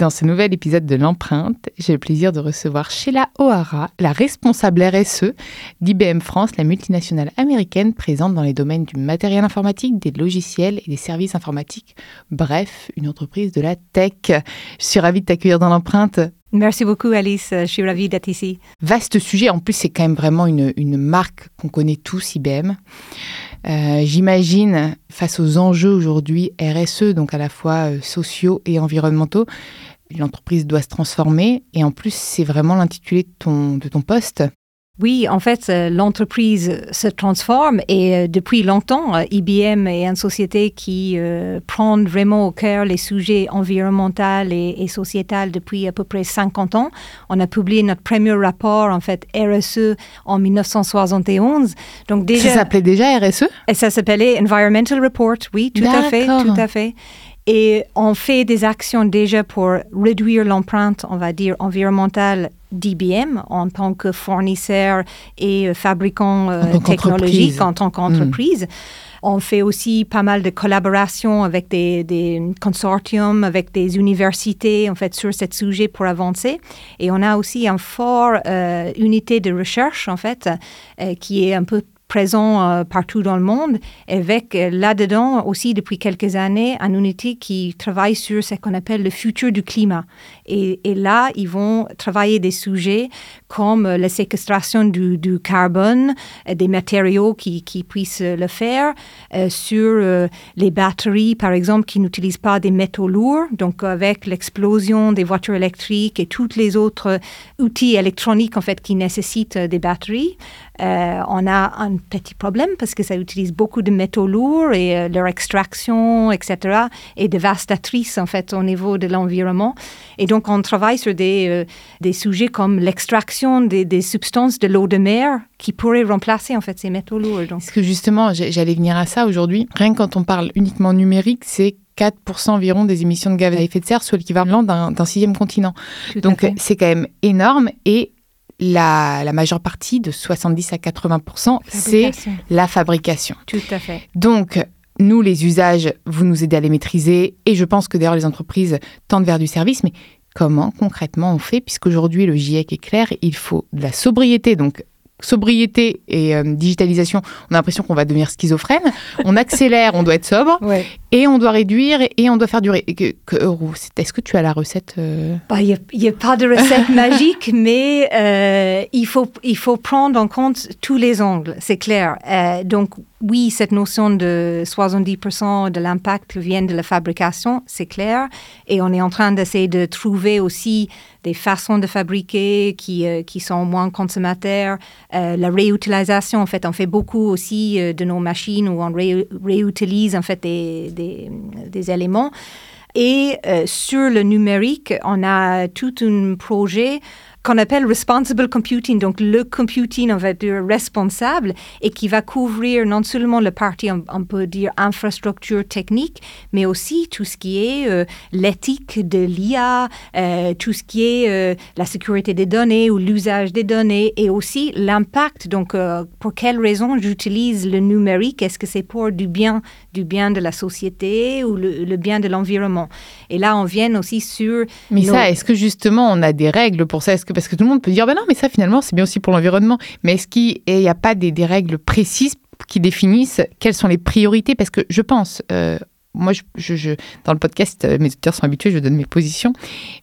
Dans ce nouvel épisode de l'empreinte, j'ai le plaisir de recevoir Sheila O'Hara, la responsable RSE d'IBM France, la multinationale américaine présente dans les domaines du matériel informatique, des logiciels et des services informatiques. Bref, une entreprise de la tech. Je suis ravie de t'accueillir dans l'empreinte. Merci beaucoup Alice, je suis ravie d'être ici. Vaste sujet, en plus c'est quand même vraiment une, une marque qu'on connaît tous, IBM. Euh, j'imagine, face aux enjeux aujourd'hui RSE, donc à la fois euh, sociaux et environnementaux, l'entreprise doit se transformer. Et en plus, c'est vraiment l'intitulé de ton, de ton poste. Oui, en fait, euh, l'entreprise se transforme et euh, depuis longtemps, euh, IBM est une société qui prend vraiment au cœur les sujets environnementaux et, et sociétals depuis à peu près 50 ans. On a publié notre premier rapport, en fait, RSE en 1971. Donc déjà, ça s'appelait déjà RSE Et ça s'appelait Environmental Report, oui, tout à fait, tout à fait. Et on fait des actions déjà pour réduire l'empreinte, on va dire, environnementale d'IBM en tant que fournisseur et euh, fabricant euh, technologique en tant qu'entreprise. Hmm. On fait aussi pas mal de collaborations avec des, consortiums, avec des universités, en fait, sur ce sujet pour avancer. Et on a aussi une forte euh, unité de recherche, en fait, qui est un peu présent euh, partout dans le monde, avec euh, là-dedans aussi depuis quelques années un unité qui travaille sur ce qu'on appelle le futur du climat. Et, là, ils vont travailler des sujets comme la séquestration du, carbone, euh, des matériaux qui, qui, puissent le faire, sur les batteries, par exemple, qui n'utilisent pas des métaux lourds. Donc, avec l'explosion des voitures électriques et tous les autres outils électroniques, en fait, qui nécessitent des batteries, euh, on a un petit problème parce que ça utilise beaucoup de métaux lourds et euh, leur extraction, etc., est dévastatrice en fait au niveau de l'environnement. Et donc on travaille sur des, euh, des sujets comme l'extraction des, des, substances de l'eau de mer qui pourraient remplacer en fait ces métaux lourds. Donc. Parce que justement, j'allais venir à ça aujourd'hui. Rien que quand on parle uniquement numérique, c'est 4% environ des émissions de gaz à effet de serre, soit l'équivalent d'un sixième continent. Donc c'est quand même énorme et la, majeure partie, de 70 à 80% c'est la fabrication. Tout à fait. Donc, nous, les usages, vous nous aidez à les maîtriser. Et je pense que d'ailleurs, les entreprises tendent vers du service. Mais comment concrètement on fait? Puisqu'aujourd'hui, le GIEC est clair, il faut de la sobriété, donc sobriété et euh, digitalisation, on a l'impression qu'on va devenir schizophrène. On accélère, on doit être sobre, et on doit réduire et on doit faire durer. Est-ce que tu as la recette euh? bah, Il n'y a, pas de recette magique, mais euh, il, faut, il faut prendre en compte tous les angles, c'est clair. donc oui, cette notion de 70% de l'impact vient de la fabrication, c'est clair, et on est en train d'essayer de trouver aussi des façons de fabriquer qui, euh, qui sont moins consommateurs. Euh, la réutilisation, en fait, on fait beaucoup aussi euh, de nos machines où on réutilise en fait des, des, éléments. Et sur le numérique, on a tout un projet qu'on appelle responsible computing, donc le computing, on va dire, responsable, et qui va couvrir non seulement le partie, on, peut dire, infrastructure technique, mais aussi tout ce qui est euh, l'éthique de l'IA, euh, tout ce qui est euh, la sécurité des données ou l'usage des données, et aussi l'impact, donc pour quelles raisons j'utilise le numérique, est-ce que c'est pour du bien, du bien de la société ou le, bien de l'environnement? Et là, on vient aussi sur... Mais ça, est-ce que justement, on a des règles pour ça? Parce que tout le monde peut dire, ben non, mais ça finalement, c'est bien aussi pour l'environnement. Mais est-ce qu'il n'y a pas des, règles précises qui définissent quelles sont les priorités? Parce que je pense, euh, moi, je, dans le podcast, euh, mes auditeurs sont habitués, je donne mes positions,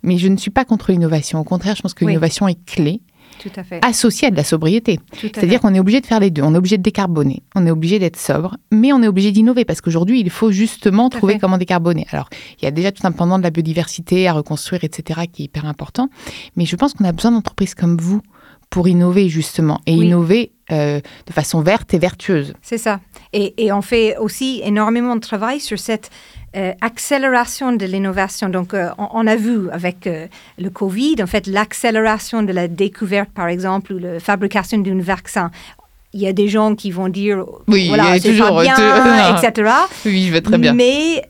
mais je ne suis pas contre l'innovation. Au contraire, je pense que l'innovation est clé. Tout à fait. associé à de la sobriété. C'est-à-dire qu'on est obligé de faire les deux. On est obligé de décarboner, on est obligé d'être sobre, mais on est obligé d'innover parce qu'aujourd'hui, il faut justement trouver comment décarboner. Alors, il y a déjà tout un pendant de la biodiversité à reconstruire, etc., qui est hyper important. Mais je pense qu'on a besoin d'entreprises comme vous pour innover justement et innover euh, de façon verte et vertueuse. C'est ça. Et, et, on fait aussi énormément de travail sur cette euh, accélération de l'innovation. Donc, euh, on, a vu avec euh, le Covid, en fait, l'accélération de la découverte, par exemple, ou la fabrication d'un vaccin il y a des gens qui vont dire oui, voilà, c'est pas bien, etc. Oui, je vais très bien. Mais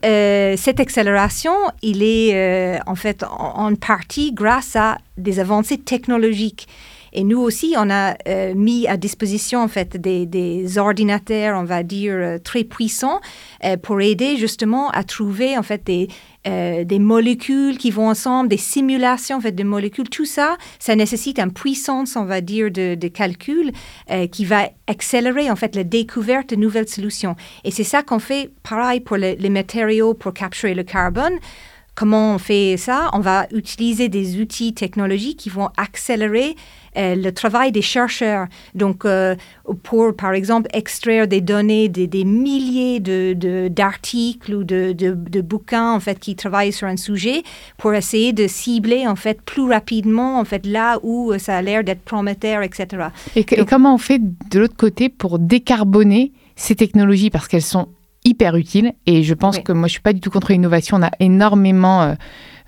cette accélération, il est en fait en, partie grâce à des avancées technologiques. Et nous aussi, on a euh, mis à disposition en fait des, ordinateurs, on va dire euh, très puissants, euh, pour aider justement à trouver en fait des molécules qui vont ensemble, des simulations en fait de molécules. Tout ça, ça nécessite une puissance, on va dire, de, calcul qui va accélérer en fait la découverte de nouvelles solutions. Et c'est ça qu'on fait, pareil pour les, matériaux pour capturer le carbone. Comment on fait ça? On va utiliser des outils technologiques qui vont accélérer le travail des chercheurs. Donc, euh, pour, par exemple, extraire des données des, des milliers d'articles de, ou de, de, bouquins, en fait, qui travaillent sur un sujet, pour essayer de cibler, en fait, plus rapidement, en fait, là où ça a l'air d'être prometteur, etc. Et, et comment on fait de l'autre côté pour décarboner ces technologies? Parce qu'elles sont hyper utile. Et je pense que moi, je suis pas du tout contre l'innovation. On a énormément euh,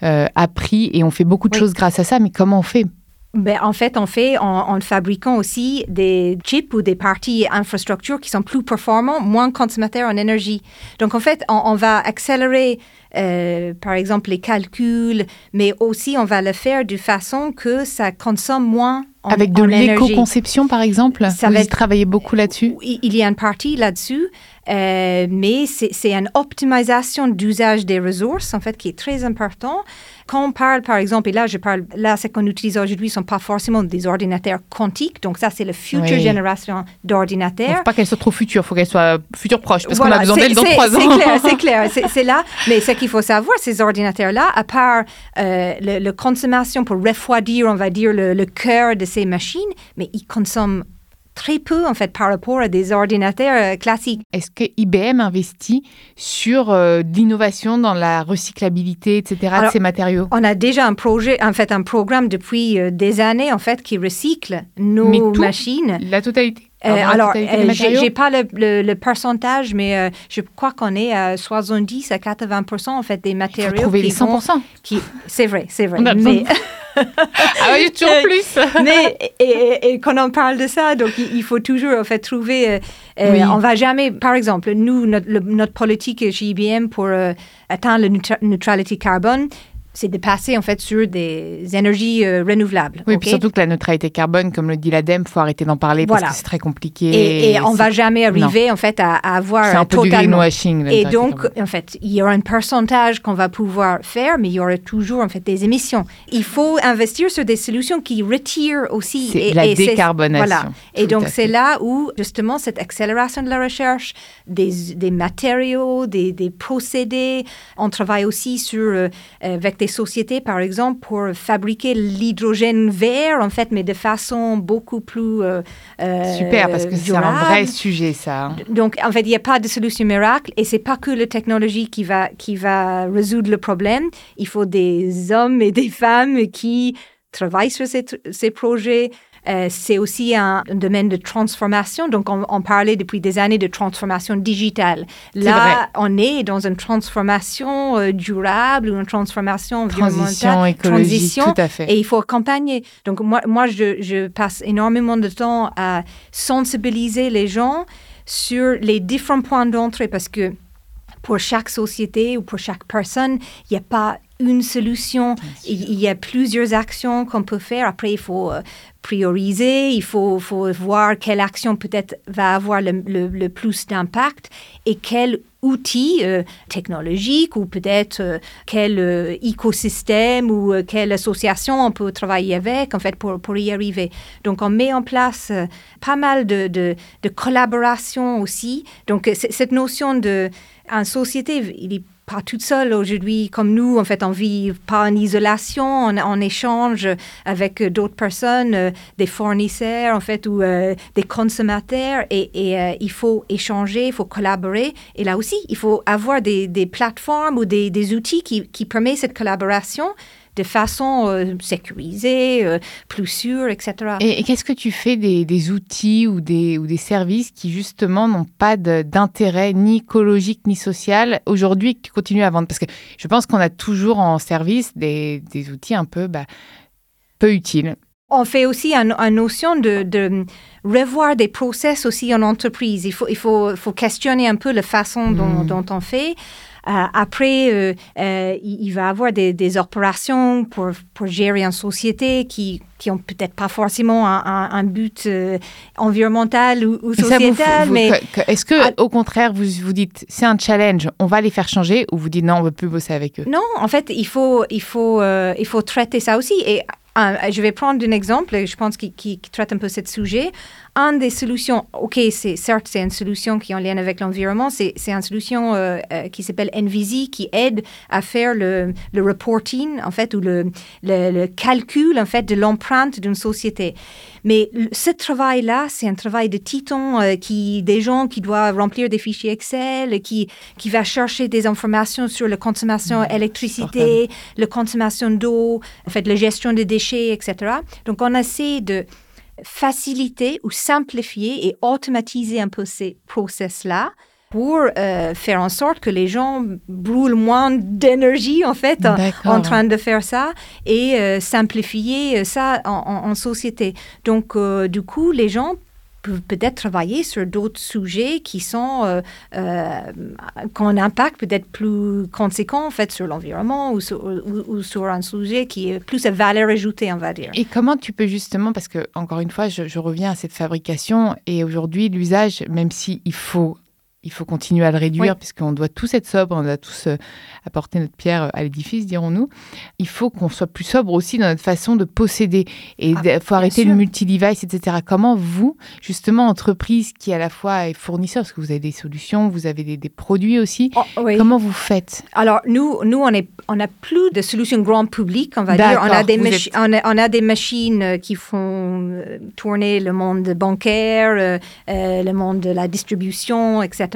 euh, appris et on fait beaucoup de choses grâce à ça. Mais comment on fait? Ben, en fait, on fait en, fabriquant aussi des chips ou des parties infrastructures qui sont plus performants, moins consommateurs en énergie. Donc, en fait, on, va accélérer, euh, par exemple, les calculs, mais aussi on va le faire de façon que ça consomme moins en, Avec de l'éco-conception, par exemple? Ça Vous va travaillez beaucoup là-dessus? Il y a une partie là-dessus. Euh, mais c'est une optimisation d'usage des ressources, en fait, qui est très important. Quand on parle, par exemple, et là, je parle, là, ce qu'on utilise aujourd'hui ne sont pas forcément des ordinateurs quantiques. Donc, ça, c'est la future génération d'ordinateurs. Il ne faut pas qu'elles soient trop futures, il faut qu'elles soient futures proches, parce qu'on a besoin d'elles dans trois ans. C'est clair, c'est clair. C'est là. Mais ce qu'il faut savoir, ces ordinateurs-là, à part euh, la consommation pour refroidir, on va dire, le, le cœur de ces machines, mais ils consomment très peu en fait par rapport à des ordinateurs euh, classiques. Est-ce que IBM investit sur euh, l'innovation dans la recyclabilité, etc. de ces matériaux? On a déjà un projet, en fait, un programme depuis euh, des années en fait qui recycle nos machines. La totalité. Alors, je n'ai pas le, pourcentage, mais je crois qu'on est à 70 à 80 en fait des matériaux. Faut trouver les 100 qui, C'est vrai, c'est vrai. Mais, ah oui, toujours euh, plus. mais et, et, quand on parle de ça, donc il, faut toujours en fait trouver. Euh, euh, on va jamais, par exemple, nous notre, notre politique chez IBM pour atteindre la neutralité carbone, c'est de passer en fait sur des énergies euh, renouvelables. Oui, puis surtout que la neutralité carbone, comme le dit l'ADEME, faut arrêter d'en parler parce que c'est très compliqué. Et, et on va jamais arriver en fait à, avoir c'est un peu du greenwashing. Et donc en fait, il y aura un pourcentage qu'on va pouvoir faire, mais il y aura toujours en fait des émissions. Il faut investir sur des solutions qui retirent aussi et, la décarbonation. Voilà. Et donc c'est là où justement cette accélération de la recherche, des, des matériaux, des, des, procédés. On travaille aussi sur euh, avec des sociétés, par exemple, pour fabriquer l'hydrogène vert, en fait, mais de façon beaucoup plus euh, euh, Super, parce que c'est un vrai sujet, ça. Hein. Donc, en fait, il n'y a pas de solution miracle et c'est pas que la technologie qui va, qui va résoudre le problème. Il faut des hommes et des femmes qui travaillent sur ces, ces projets, euh, c'est aussi un, domaine de transformation. Donc, on, parlait depuis des années de transformation digitale. Là, on est dans une transformation euh, durable ou une transformation environnementale, transition, tout à fait. et il faut accompagner. Donc, moi, moi je, je passe énormément de temps à sensibiliser les gens sur les différents points d'entrée parce que pour chaque société ou pour chaque personne, il n'y a pas une solution. Il, y a plusieurs actions qu'on peut faire. Après, il faut euh, prioriser, il faut, faut, voir quelle action peut-être va avoir le, le, plus d'impact et quel outil euh, technologique ou peut-être euh, quel écosystème ou quelle association on peut travailler avec en fait pour, pour y arriver. Donc on met en place pas mal de, de, de collaboration aussi. Donc cette notion de en société, il est pas toute seule aujourd'hui comme nous. En fait, on vit pas en isolation, on, échange avec d'autres personnes, euh, des fournisseurs, en fait, ou euh, des consommateurs. Et, euh, il faut échanger, il faut collaborer. Et là aussi, il faut avoir des, plateformes ou des, des outils qui, qui permettent cette collaboration de façon euh, sécurisée, euh, plus sûre, etc. Et, qu'est-ce que tu fais des, outils ou des, ou des services qui justement n'ont pas d'intérêt ni écologique ni social aujourd'hui qui continuent à vendre? Parce que je pense qu'on a toujours en service des, des outils un peu, bah, peu utiles. On fait aussi une notion de, de, revoir des process aussi en entreprise. Il faut, il faut, faut questionner un peu la façon dont, hmm. dont on fait. Euh, après, euh, euh, il, va y avoir des, opérations pour, pour, gérer une société qui qui ont peut-être pas forcément un, but environnemental ou, sociétal, mais est-ce que au contraire vous vous dites c'est un challenge, on va les faire changer, ou vous dites non on veut plus bosser avec eux? Non, en fait il faut il faut il faut traiter ça aussi et je vais prendre un exemple, je pense, qui, qui, traite un peu ce sujet. Une des solutions, OK, c'est certes, c'est une solution qui est en lien avec l'environnement, c'est, c'est une solution euh, euh, qui s'appelle NVZ, qui aide à faire le, le reporting, en fait, ou le, le, calcul, en fait, de l'empreinte d'une société. Mais ce travail-là, c'est un travail de titan, euh, qui, des gens qui doivent remplir des fichiers Excel, qui, qui va chercher des informations sur la consommation d'électricité, la consommation d'eau, en fait, la gestion des déchets, etc. Donc, on essaie de faciliter ou simplifier et automatiser un peu ces process-là pour euh, faire en sorte que les gens brûlent moins d'énergie en fait en, train de faire ça et euh, simplifier ça en, société. Donc du coup, les gens peut-être travailler sur d'autres sujets qui sont euh, euh, qui ont un impact peut-être plus conséquent en fait sur l'environnement ou sur, un sujet qui est plus à valeur ajoutée on va dire. Et comment tu peux justement parce que encore une fois je, je reviens à cette fabrication et aujourd'hui l'usage même si il faut il faut continuer à le réduire puisqu'on doit tous être sobre, on doit tous euh, apporter notre pierre euh, à l'édifice, dirons-nous. Il faut qu'on soit plus sobre aussi dans notre façon de posséder et il ah, faut arrêter le multi-device, etc. Comment vous, justement, entreprise qui à la fois est fournisseur, parce que vous avez des solutions, vous avez des, produits aussi, oh, comment vous faites? Alors nous, nous on est, on a plus de solutions grand public, on va dire. On a des on, a, des machines euh, qui font tourner le monde bancaire, le monde de la distribution, etc.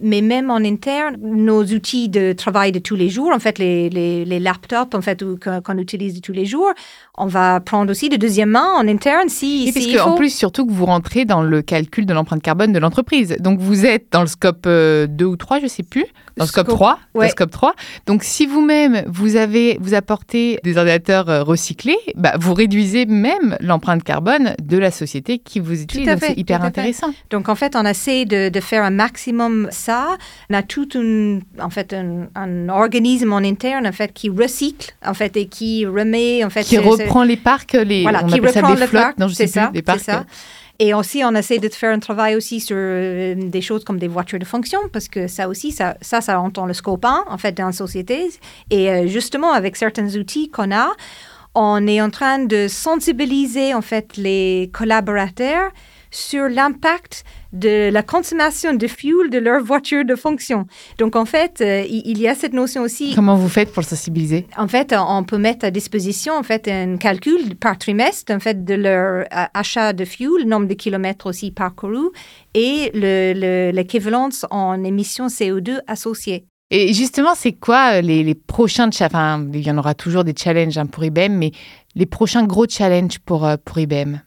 Mais même en interne, nos outils de travail de tous les jours, en fait, les, les, laptops, en fait, qu'on utilise de tous les jours, on va prendre aussi de deuxième main en interne si. Et parce qu'en plus, surtout que vous rentrez dans le calcul de l'empreinte carbone de l'entreprise. Donc, vous êtes dans le scope 2 euh, ou 3, je ne sais plus, dans le scope, 3. scope 3. Donc, si vous-même, vous avez, vous apportez des ordinateurs euh, recyclés, bah, vous réduisez même l'empreinte carbone de la société qui vous utilise. Donc, c'est hyper intéressant. Donc, en fait, on essaie de, de, faire un maximum ça. On a tout un, en fait, un, organisme en interne, en fait, qui recycle, en fait, et qui remet, en fait, qui reprend les parcs, les, voilà, on qui ça des flottes, c'est ça, des parcs. Ça. Et aussi, on essaie de faire un travail aussi sur euh, des choses comme des voitures de fonction, parce que ça aussi, ça, ça, ça entend le scope 1, en fait, dans la société. Et euh, justement, avec certains outils qu'on a, on est en train de sensibiliser, en fait, les collaborateurs sur l'impact de la consommation de fuel de leur voiture de fonction. Donc, en fait, euh, il y a cette notion aussi. Comment vous faites pour le sensibiliser? En fait, on peut mettre à disposition en fait un calcul par trimestre en fait de leur euh, achat de fuel, nombre de kilomètres aussi parcourus et l'équivalence en émissions CO2 associées. Et justement, c'est quoi euh, les, les prochains enfin, il y en aura toujours des challenges hein, pour IBM, mais les prochains gros challenges pour, pour IBM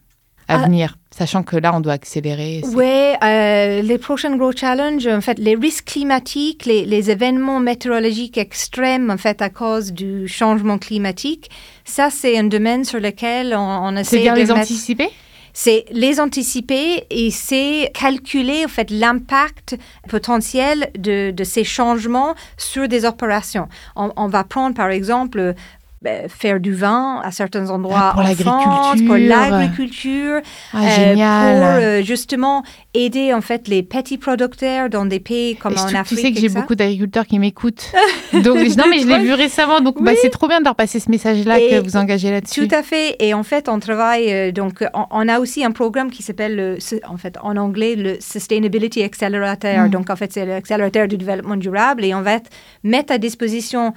à venir? Sachant que là, on doit accélérer. Oui, euh, les prochains gros challenges, en fait, les risques climatiques, les, les, événements météorologiques extrêmes, en fait, à cause du changement climatique, ça, c'est un domaine sur lequel on, on essaie C'est bien de les mettre- anticiper? C'est les anticiper et c'est calculer en fait l'impact potentiel de, de ces changements sur des opérations. On, on va prendre par exemple ben, faire du vin à certains endroits Ah, pour en France, pour l'agriculture. Ah, euh, pour euh, justement aider en fait les petits producteurs dans des pays comme en Afrique. tu sais que j'ai beaucoup d'agriculteurs qui m'écoutent. Donc, non, mais je l'ai vu récemment. Donc, bah, c'est trop bien de leur passer ce message-là que vous engagez là-dessus. Tout à fait. Et en fait, on travaille, euh, donc, on, on a aussi un programme qui s'appelle, le- en fait, en anglais, le Sustainability Accelerator. Mm. Donc, en fait, c'est l'accélérateur du développement durable et on va mettre à disposition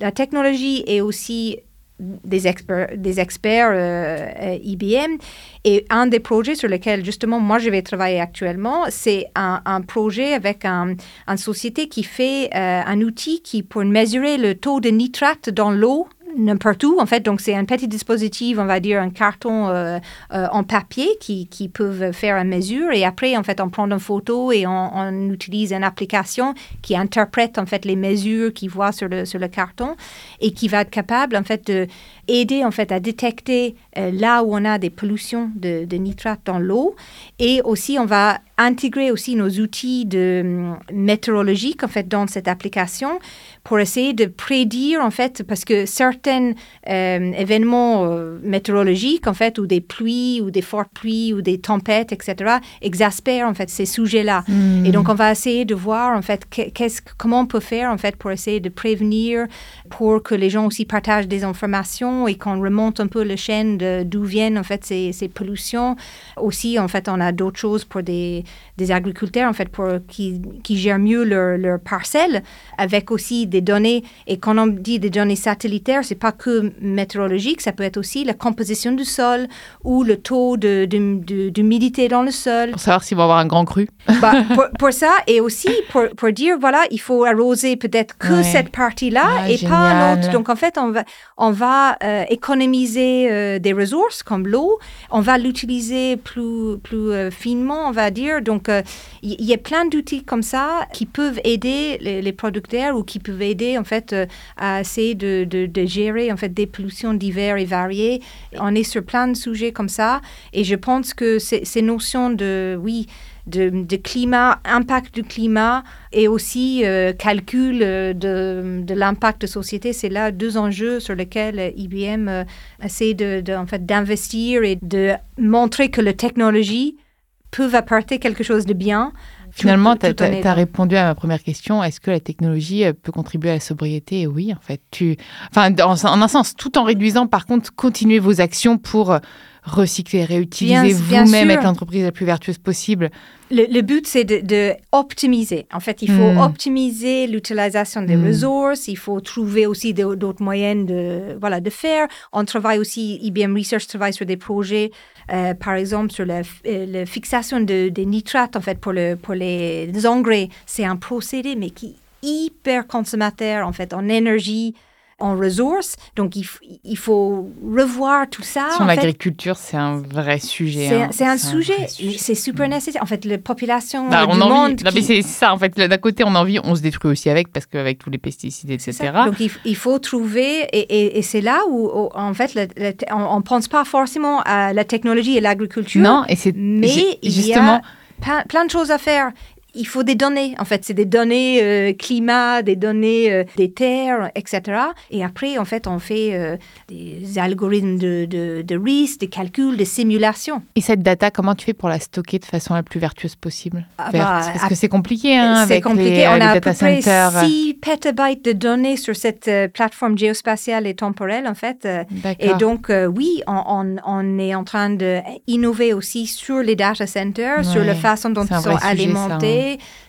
la technologie et aussi des experts, des experts euh, euh, IBM. Et un des projets sur lesquels, justement, moi, je vais travailler actuellement, c'est un, un projet avec un, une société qui fait euh, un outil qui, pour mesurer le taux de nitrate dans l'eau, n'importe où, en fait. Donc, c'est un petit dispositif, on va dire un carton euh, euh, en papier qui, qui peuvent faire une mesure. Et après, en fait, on prend une photo et on, utilise une application qui interprète, en fait, les mesures qu'il voit sur le, sur le carton et qui va être capable, en fait, de aider, en fait, à détecter euh, là où on a des pollutions de, de nitrate dans l'eau. Et aussi, on va intégrer aussi nos outils de hum, météorologiques, en fait, dans cette application pour essayer de prédire, en fait, parce que certains euh, événements euh, météorologiques, en fait, ou des pluies, ou des fortes pluies, ou des tempêtes, etc., exaspèrent, en fait, ces sujets-là. Hmm. Et donc, on va essayer de voir, en fait, que- qu'est-ce, comment on peut faire, en fait, pour essayer de prévenir, pour que les gens aussi partagent des informations et qu'on remonte un peu le chaîne d'où viennent, en fait, ces, ces pollutions. Aussi, en fait, on a d'autres choses pour des, des agriculteurs, en fait, pour qui, qui gèrent mieux leur, leur parcelle, avec aussi des données. Et quand on dit des données satellitaires, c'est pas que météorologique, ça peut être aussi la composition du sol ou le taux de, de- de- d'humidité dans le sol. Pour savoir s'ils vont avoir un grand cru. Bah, pour, pour ça, et aussi pour, pour dire, voilà, il faut arroser peut-être que Ouais. cette partie-là Ah, et pas l'autre. Donc, en fait, on va, on va euh, économiser euh, des ressources comme l'eau. On va l'utiliser plus, plus euh, finement, on va dire. Donc, euh, il il y, a plein d'outils comme ça qui peuvent aider les, producteurs ou qui peuvent aider, en fait, euh, à essayer de, gérer, en fait, des pollutions diverses et variées. On est sur plein de sujets comme ça. Et je pense que ces, notions de, oui, de, climat, impact du climat et aussi euh, calcul euh, de, l'impact de société, c'est là deux enjeux sur lesquels euh, IBM euh, essaie de, en fait, d'investir et de montrer que la technologie peut apporter quelque chose de bien. Finalement, tu en as, répondu à ma première question. Est-ce que la technologie euh, peut contribuer à la sobriété? Oui, en fait. Tu... Enfin, dans- en un sens, tout en réduisant, par contre, continuez vos actions pour euh, recycler, réutiliser vous-même, être l'entreprise la plus vertueuse possible. Le, le but, c'est de, de optimiser. En fait, il faut Mm. optimiser l'utilisation des Mm. ressources. Il faut trouver aussi d'autres moyens de, voilà, de faire. On travaille aussi, IBM Research travaille sur des projets, euh, par exemple, sur la, euh, la fixation de, des nitrates, en fait, pour, le, pour les engrais. C'est un procédé, mais qui est hyper consommateur, en fait, en énergie, en ressources. Donc, il, faut revoir tout ça. Sur l'agriculture, c'est un vrai sujet. C'est hein. c'est un, vrai sujet, sujet. c'est super nécessaire. En fait, la population Bah, on du a envie. monde Non, mais qui- c'est c'est ça, en fait. D'un côté, on a envie, on se détruit aussi avec, parce qu'avec tous les pesticides, etc. Donc, il, faut trouver, et, et- et c'est là où, où, en fait, le- le- on ne pense pas forcément à la technologie et l'agriculture. Non, et c'est mais j'ai- il justement. y a plein, plein de choses à faire. Il faut des données, en fait, c'est des données euh, climat, des données euh, des terres, etc. Et après, en fait, on fait euh, des algorithmes de, de, de risque, des calculs, des simulations. Et cette data, comment tu fais pour la stocker de façon la plus vertueuse possible? Ah bah, Parce que c'est compliqué, hein, C'est avec compliqué. les, on les a à data peu près centers. 6 pétabytes de données sur cette plateforme géospatiale et temporelle, en fait. et donc, oui, on, on- on est en train d'innover aussi sur les data centers, sur la façon dont ils sont vrai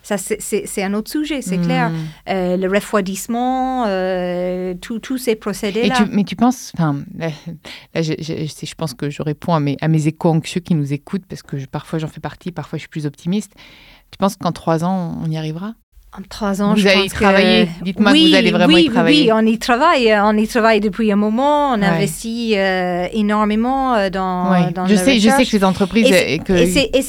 ça, c'est- un autre sujet, c'est Hmm. clair. Euh, le refroidissement, euh, tout- tous ces procédés-là. mais tu penses, enfin, là, là, je, je- je- je pense que je réponds à mes, à mes échos anxieux qui nous écoutent parce que je- parfois j'en fais partie, parfois je suis plus optimiste. Tu penses qu'en trois ans on y arrivera? En trois ans, vous je allez pense y travailler. Dites-moi oui, que vous allez vraiment oui, y travailler. Oui, on y travaille. On y travaille depuis un moment. On investit euh, énormément euh, dans, ouais. dans je la sais, recherche. Je sais que les entreprises et, que et c'est et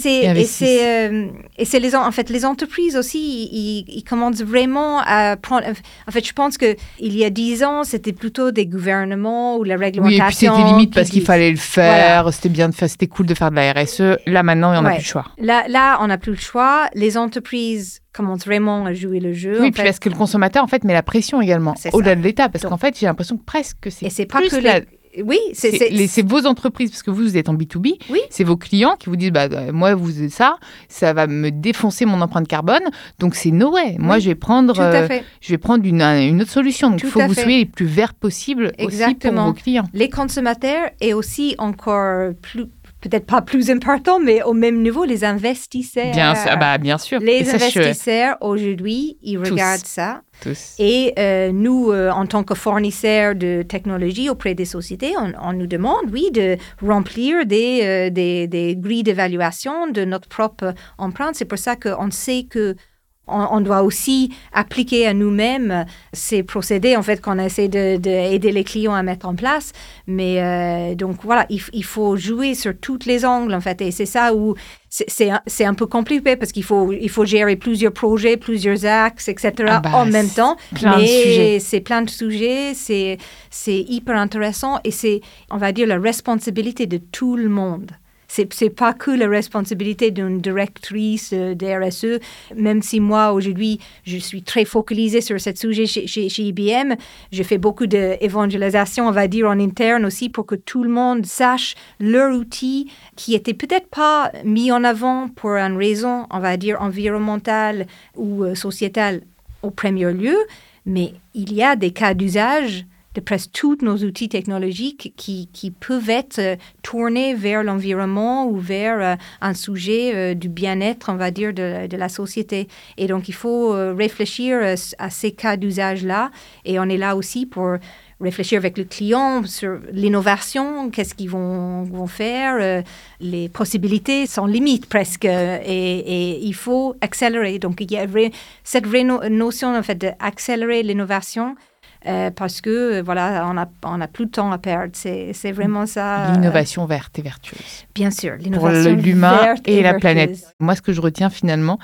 c'est euh, les en fait les entreprises aussi ils, ils, commencent vraiment à prendre. En fait, je pense que il y a dix ans, c'était plutôt des gouvernements ou la réglementation. Oui, et puis c'était limite parce qu'il fallait le faire. Voilà. C'était bien de faire, c'était cool de faire de la RSE. Là maintenant, on n'a ouais. plus le choix. Là, là, on n'a plus le choix. Les entreprises commence vraiment à jouer le jeu. Oui, en puis fait. parce que le consommateur, en fait, met la pression également, au-delà de l'État. Parce qu'en fait, j'ai l'impression que presque c'est. Et c'est pas que la... les... Oui, c'est vos entreprises, parce que vous, vous êtes en B2B. Oui. C'est vos clients qui vous disent bah, moi, vous ça, ça va me défoncer mon empreinte carbone. Donc, c'est no way. Moi, oui. je vais prendre, euh, je vais prendre une, une autre solution. Donc, il faut que vous fait. soyez les plus verts possible Exactement. aussi pour vos clients. Les consommateurs et aussi encore plus peut-être pas plus important, mais au même niveau, les investisseurs. Bien sûr, bah, bien sûr. Les investisseurs, aujourd'hui, ils Tous. regardent ça. Tous. Et euh, nous, euh, en tant que fournisseurs de technologie auprès des sociétés, on, on nous demande, oui, de remplir des, euh, des, des grilles d'évaluation de notre propre empreinte. C'est pour ça qu'on sait que on, on, doit aussi appliquer à nous-mêmes ces procédés, en fait, qu'on essaie d'aider de, de les clients à mettre en place. Mais euh, donc, voilà, il, il, faut jouer sur tous les angles, en fait. Et c'est ça où c'est un, un peu compliqué parce qu'il faut, il faut gérer plusieurs projets, plusieurs axes, etc. Ah bah, en même temps. Plein Mais c'est plein de sujets, c'est hyper intéressant et c'est, on va dire, la responsabilité de tout le monde c'est pas que la responsabilité d'une directrice euh, DRSE, même si moi, aujourd'hui, je suis très focalisée sur ce sujet chez, chez, chez IBM. Je fais beaucoup d'évangélisation, on va dire, en interne aussi pour que tout le monde sache leur outil qui était peut-être pas mis en avant pour une raison, on va dire, environnementale ou euh, sociétale au premier lieu, mais il y a des cas d'usage de presque tous nos outils technologiques qui, qui peuvent être euh, tournés vers l'environnement ou vers euh, un sujet euh, du bien-être, on va dire, de, de, la société. Et donc, il faut réfléchir à ces cas d'usage-là. Et on est là aussi pour réfléchir avec le client sur l'innovation, qu'est-ce qu'ils vont, vont faire, les possibilités sans limite presque, et, et, il faut accélérer. Donc, il y a cette notion, en fait, d'accélérer l'innovation. Euh, parce que voilà, on a, on a plus de temps à perdre. C'est, vraiment ça. L'innovation verte et vertueuse. Bien sûr, Pour l'innovation l'humain et, et, la vertueuse. planète. Moi, ce que je retiens finalement,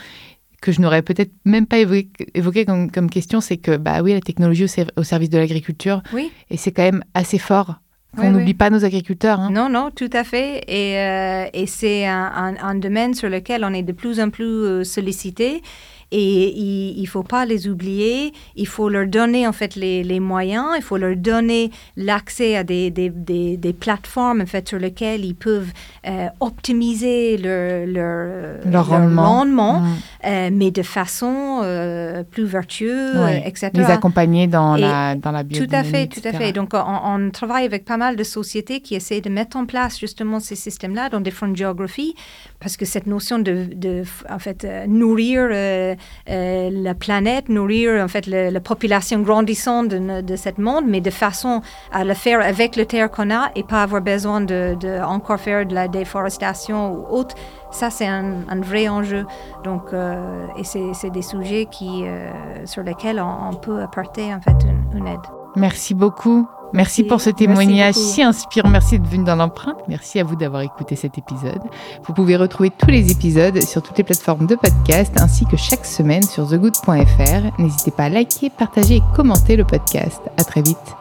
que je n'aurais peut-être même pas évoqué, évoqué comme, comme, question, c'est que bah oui, la technologie au, au service de l'agriculture, oui. et c'est quand même assez fort. Oui, on n'oublie oui. pas nos agriculteurs. Hein. Non, non, tout à fait. Et, euh, et c'est un, un, un, domaine sur lequel on est de plus en plus euh, sollicité. Et il ne faut pas les oublier. Il faut leur donner en fait les, les moyens. Il faut leur donner l'accès à des, des, des, des, plateformes en fait sur lesquelles ils peuvent euh, optimiser leur, leur, leur rendement, rendement, mmh. euh, mais de façon euh, plus vertueuse, etc. Les accompagner dans Et la dans la Tout à fait, etc. tout à fait. Donc on, on, travaille avec pas mal de sociétés qui essaient de mettre en place justement ces systèmes-là dans différentes géographies, parce que cette notion de, de en fait nourrir la planète, nourrir en fait la population grandissante de, de monde, mais de façon à le faire avec le terre qu'on a et pas avoir besoin de, de, encore faire de la déforestation ou autre. Ça, c'est un, vrai enjeu. Donc, euh, et c'est des sujets qui, euh, sur lesquels on, peut apporter en fait une aide. Merci beaucoup. Merci, pour ce témoignage si inspirant. Merci d'être venu dans l'empreinte. Merci à vous d'avoir écouté cet épisode. Vous pouvez retrouver tous les épisodes sur toutes les plateformes de podcast ainsi que chaque semaine sur thegood.fr. N'hésitez pas à liker, partager et commenter le podcast. À très vite.